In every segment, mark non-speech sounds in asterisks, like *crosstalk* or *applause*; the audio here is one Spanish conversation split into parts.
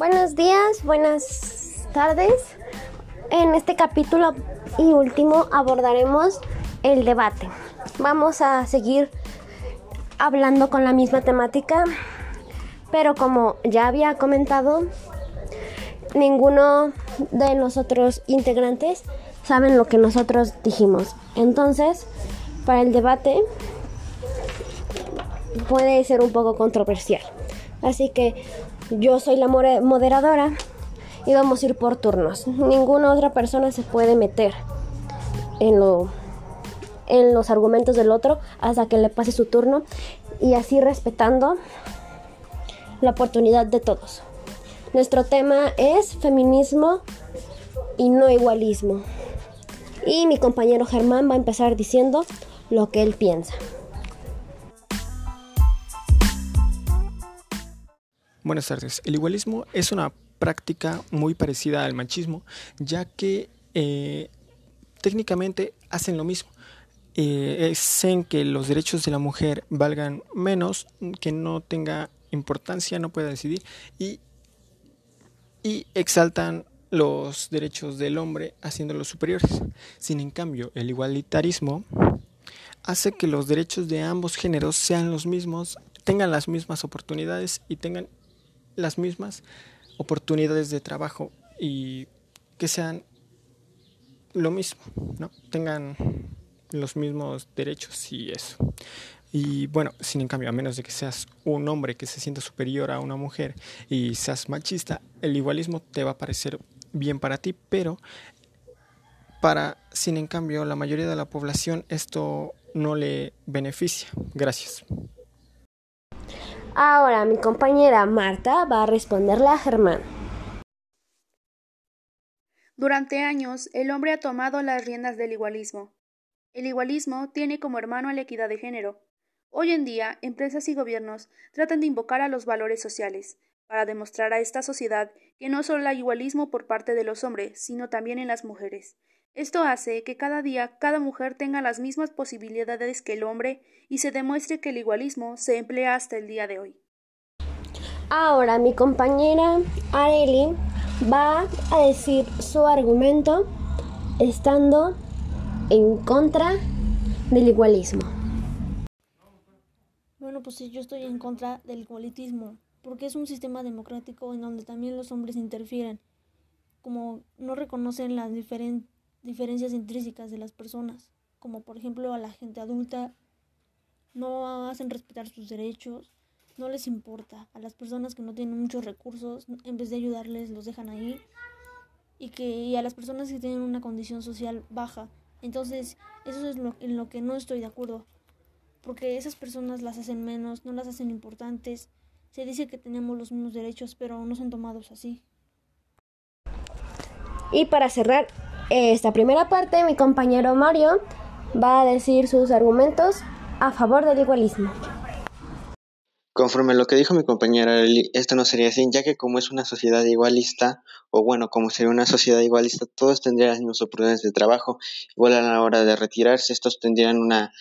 Buenos días, buenas tardes. En este capítulo y último abordaremos el debate. Vamos a seguir hablando con la misma temática, pero como ya había comentado, ninguno de los otros integrantes saben lo que nosotros dijimos. Entonces, para el debate puede ser un poco controversial. Así que yo soy la moderadora y vamos a ir por turnos. Ninguna otra persona se puede meter en, lo, en los argumentos del otro hasta que le pase su turno y así respetando la oportunidad de todos. Nuestro tema es feminismo y no igualismo. Y mi compañero Germán va a empezar diciendo lo que él piensa. Buenas tardes. El igualismo es una práctica muy parecida al machismo, ya que eh, técnicamente hacen lo mismo. Eh, que los derechos de la mujer valgan menos, que no tenga importancia, no pueda decidir, y, y exaltan los derechos del hombre haciéndolos superiores. Sin en cambio, el igualitarismo hace que los derechos de ambos géneros sean los mismos, tengan las mismas oportunidades y tengan las mismas oportunidades de trabajo y que sean lo mismo, ¿no? Tengan los mismos derechos y eso. Y bueno, sin en cambio, a menos de que seas un hombre que se sienta superior a una mujer y seas machista, el igualismo te va a parecer bien para ti, pero para, sin en cambio, la mayoría de la población esto no le beneficia. Gracias. Ahora mi compañera Marta va a responderle a Germán. Durante años, el hombre ha tomado las riendas del igualismo. El igualismo tiene como hermano a la equidad de género. Hoy en día, empresas y gobiernos tratan de invocar a los valores sociales, para demostrar a esta sociedad que no solo hay igualismo por parte de los hombres, sino también en las mujeres, esto hace que cada día cada mujer tenga las mismas posibilidades que el hombre y se demuestre que el igualismo se emplea hasta el día de hoy. Ahora mi compañera Areli va a decir su argumento estando en contra del igualismo. Bueno, pues sí, yo estoy en contra del igualitismo, porque es un sistema democrático en donde también los hombres interfieren, como no reconocen las diferentes diferencias intrínsecas de las personas, como por ejemplo a la gente adulta, no hacen respetar sus derechos, no les importa, a las personas que no tienen muchos recursos, en vez de ayudarles, los dejan ahí, y, que, y a las personas que tienen una condición social baja. Entonces, eso es lo, en lo que no estoy de acuerdo, porque esas personas las hacen menos, no las hacen importantes, se dice que tenemos los mismos derechos, pero no son tomados así. Y para cerrar, esta primera parte, mi compañero Mario va a decir sus argumentos a favor del igualismo. Conforme a lo que dijo mi compañera esto no sería así, ya que como es una sociedad igualista, o bueno, como sería una sociedad igualista, todos tendrían las mismas oportunidades de trabajo, igual a la hora de retirarse, estos tendrían una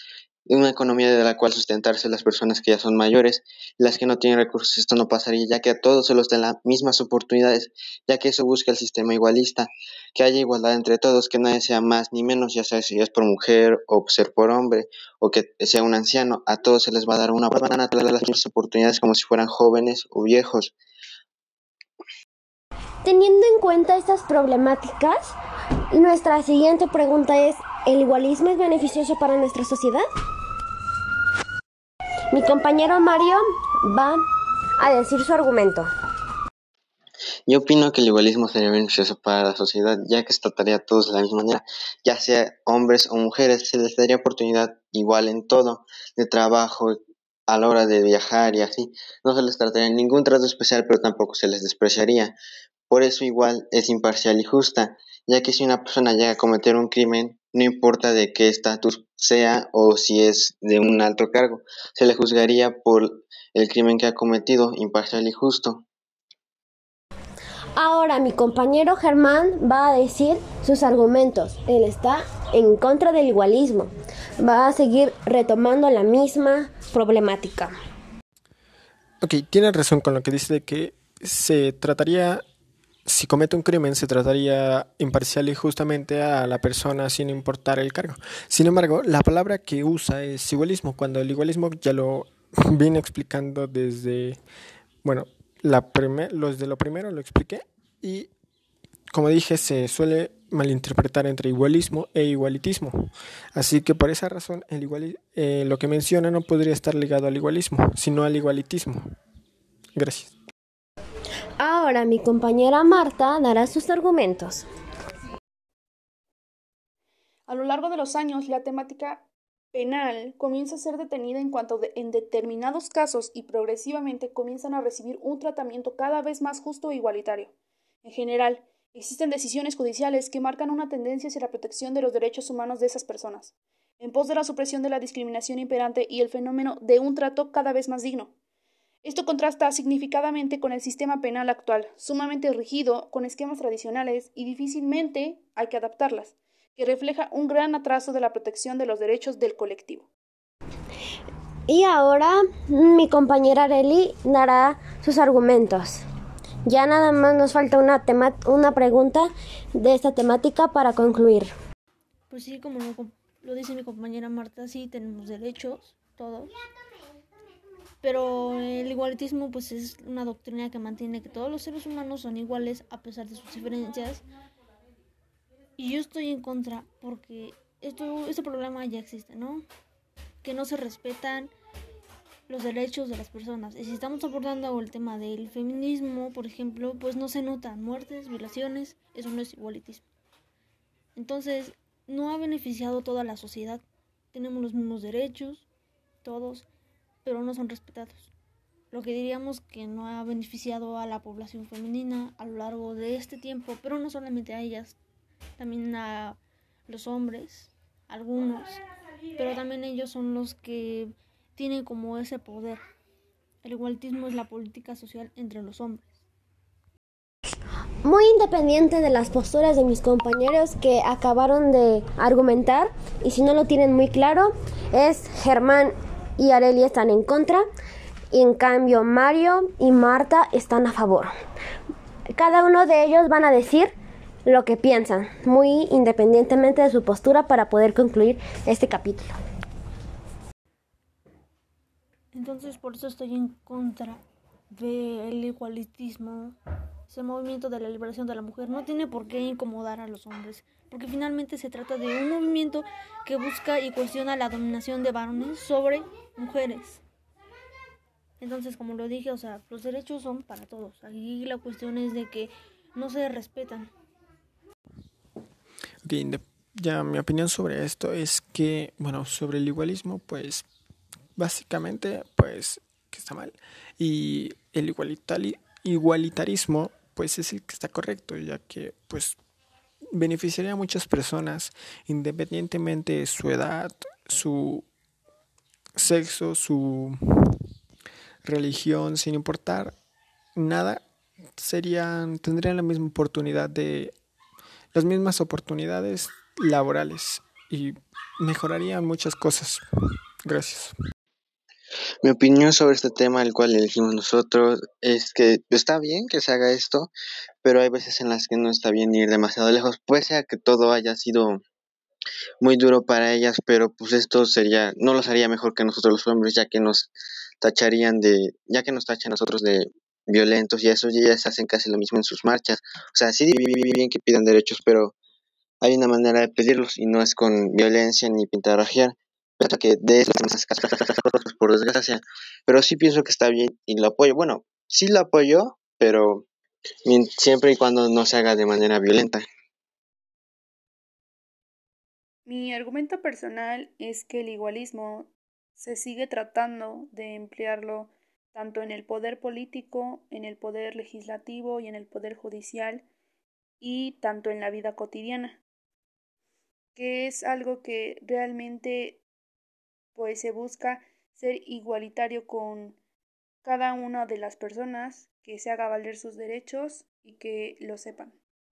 una economía de la cual sustentarse las personas que ya son mayores, las que no tienen recursos, esto no pasaría, ya que a todos se los den las mismas oportunidades, ya que eso busca el sistema igualista, que haya igualdad entre todos, que nadie sea más ni menos, ya sea si es por mujer o ser por hombre, o que sea un anciano, a todos se les va a dar una van a las mismas oportunidades como si fueran jóvenes o viejos. Teniendo en cuenta estas problemáticas, nuestra siguiente pregunta es, ¿el igualismo es beneficioso para nuestra sociedad? Mi compañero Mario va a decir su argumento. Yo opino que el igualismo sería beneficioso para la sociedad, ya que se trataría a todos de la misma manera, ya sea hombres o mujeres, se les daría oportunidad igual en todo, de trabajo, a la hora de viajar y así. No se les trataría ningún trato especial, pero tampoco se les despreciaría. Por eso igual es imparcial y justa, ya que si una persona llega a cometer un crimen, no importa de qué estatus sea o si es de un alto cargo, se le juzgaría por el crimen que ha cometido, imparcial y justo. Ahora mi compañero Germán va a decir sus argumentos. Él está en contra del igualismo. Va a seguir retomando la misma problemática. Ok, tiene razón con lo que dice de que se trataría, si comete un crimen, se trataría imparcial y justamente a la persona sin importar el cargo. Sin embargo, la palabra que usa es igualismo, cuando el igualismo ya lo *laughs* vine explicando desde, bueno, la los de lo primero lo expliqué y como dije, se suele malinterpretar entre igualismo e igualitismo. Así que por esa razón, el igual, eh, lo que menciona no podría estar ligado al igualismo, sino al igualitismo. Gracias. Ahora mi compañera Marta dará sus argumentos. A lo largo de los años, la temática penal comienza a ser detenida en cuanto en determinados casos y progresivamente comienzan a recibir un tratamiento cada vez más justo e igualitario. En general, existen decisiones judiciales que marcan una tendencia hacia la protección de los derechos humanos de esas personas, en pos de la supresión de la discriminación imperante y el fenómeno de un trato cada vez más digno. Esto contrasta significadamente con el sistema penal actual, sumamente rígido, con esquemas tradicionales y difícilmente hay que adaptarlas que refleja un gran atraso de la protección de los derechos del colectivo. Y ahora mi compañera Areli dará sus argumentos. Ya nada más nos falta una, una pregunta de esta temática para concluir. Pues sí, como lo, dice mi compañera Marta, sí tenemos derechos, todos. Pero el igualitismo pues es una doctrina que mantiene que todos los seres humanos son iguales a pesar de sus diferencias y yo estoy en contra porque esto, este problema ya existe, ¿no? Que no se respetan los derechos de las personas. Y si estamos abordando el tema del feminismo, por ejemplo, pues no se notan muertes, violaciones, eso no es igualitismo. Entonces, no ha beneficiado toda la sociedad. Tenemos los mismos derechos, todos, pero no son respetados. Lo que diríamos que no ha beneficiado a la población femenina a lo largo de este tiempo, pero no solamente a ellas, también a los hombres, algunos, pero también ellos son los que tienen como ese poder. El igualitismo es la política social entre los hombres. Muy independiente de las posturas de mis compañeros que acabaron de argumentar, y si no lo tienen muy claro, es Germán y Areli están en contra, y en cambio Mario y Marta están a favor. Cada uno de ellos van a decir lo que piensan, muy independientemente de su postura para poder concluir este capítulo. Entonces por eso estoy en contra del igualitismo. Ese movimiento de la liberación de la mujer no tiene por qué incomodar a los hombres, porque finalmente se trata de un movimiento que busca y cuestiona la dominación de varones sobre mujeres. Entonces, como lo dije, o sea, los derechos son para todos. Aquí la cuestión es de que no se respetan ya mi opinión sobre esto es que, bueno, sobre el igualismo, pues básicamente, pues que está mal. Y el igualitarismo, pues es el que está correcto, ya que, pues, beneficiaría a muchas personas independientemente de su edad, su sexo, su religión, sin importar nada, serían, tendrían la misma oportunidad de las mismas oportunidades laborales y mejorarían muchas cosas. Gracias. Mi opinión sobre este tema, el cual elegimos nosotros, es que está bien que se haga esto, pero hay veces en las que no está bien ir demasiado lejos. Puede ser que todo haya sido muy duro para ellas, pero pues esto sería, no lo haría mejor que nosotros los hombres, ya que nos tacharían de, ya que nos tachan nosotros de violentos y eso, y ellas hacen casi lo mismo en sus marchas. O sea, sí bien que pidan derechos, pero hay una manera de pedirlos y no es con violencia ni pintarrajear. que de eso por desgracia. Pero sí pienso que está bien y lo apoyo. Bueno, sí lo apoyo, pero siempre y cuando no se haga de manera violenta. Mi argumento personal es que el igualismo se sigue tratando de emplearlo tanto en el poder político, en el poder legislativo y en el poder judicial, y tanto en la vida cotidiana, que es algo que realmente pues se busca ser igualitario con cada una de las personas, que se haga valer sus derechos y que lo sepan.